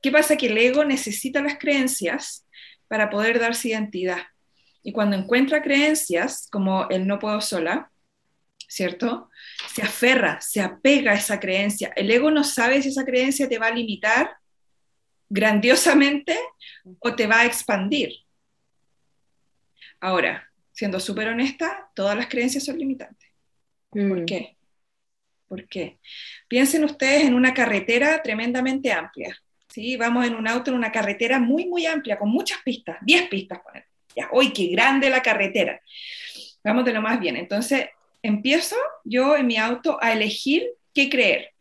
¿Qué pasa? Que el ego necesita las creencias para poder darse identidad. Y cuando encuentra creencias como el no puedo sola, ¿cierto? Se aferra, se apega a esa creencia. El ego no sabe si esa creencia te va a limitar grandiosamente o te va a expandir. Ahora, siendo súper honesta, todas las creencias son limitantes. ¿Por mm. qué? ¿Por qué? Piensen ustedes en una carretera tremendamente amplia. ¿Sí? Vamos en un auto en una carretera muy, muy amplia, con muchas pistas, 10 pistas, poner. Ya, hoy qué grande la carretera! Vamos de lo más bien. Entonces, empiezo yo en mi auto a elegir qué creer,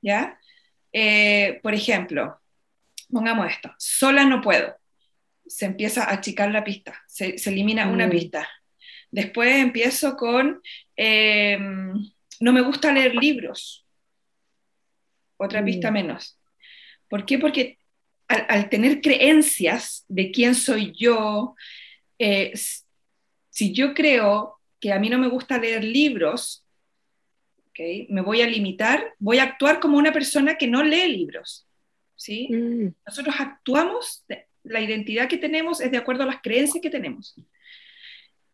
¿ya? Eh, por ejemplo, pongamos esto, sola no puedo. Se empieza a achicar la pista, se, elimina una mm. pista. Después empiezo con, eh, no me gusta leer libros, otra pista mm. menos. ¿Por qué? Porque al, tener creencias de quién soy yo, eh, si yo creo que a mí no me gusta leer libros, me voy a limitar, voy a actuar como una persona que no lee libros. ¿sí? Mm. Nosotros actuamos, la identidad que tenemos es de acuerdo a las creencias que tenemos.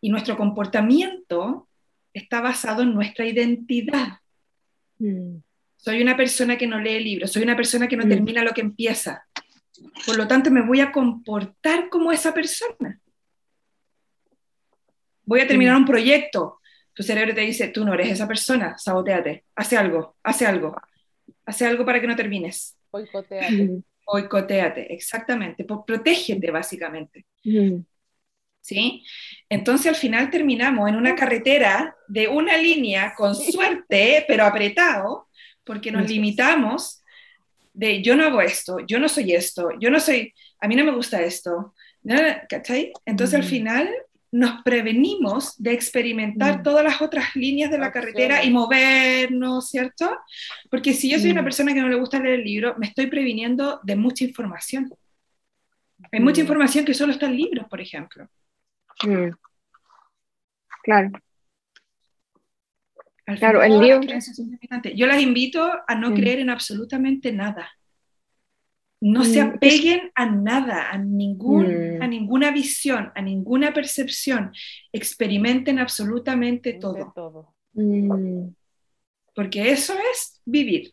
Y nuestro comportamiento está basado en nuestra identidad. Mm. Soy una persona que no lee libros, soy una persona que no mm. termina lo que empieza. Por lo tanto, me voy a comportar como esa persona. Voy a terminar mm. un proyecto. Tu cerebro te dice, tú no eres esa persona, saboteate, hace algo, hace algo, hace algo para que no termines. Boicoteate. Boicoteate, exactamente. Protégete, básicamente. Mm. ¿Sí? Entonces al final terminamos en una carretera de una línea con suerte, pero apretado, porque nos limitamos de yo no hago esto, yo no soy esto, yo no soy, a mí no me gusta esto, ¿cachai? Entonces al final nos prevenimos de experimentar mm. todas las otras líneas de la carretera y movernos, ¿cierto? Porque si yo soy una persona que no le gusta leer el libro, me estoy previniendo de mucha información. Hay mucha mm. información que solo está en libros, por ejemplo. Mm. Claro claro, el libro. Yo las invito a no creer en absolutamente nada. No se mm, apeguen a nada, a, ningún, mm. a ninguna visión, a ninguna percepción. Experimenten absolutamente todo. todo. Mm. Porque eso es vivir.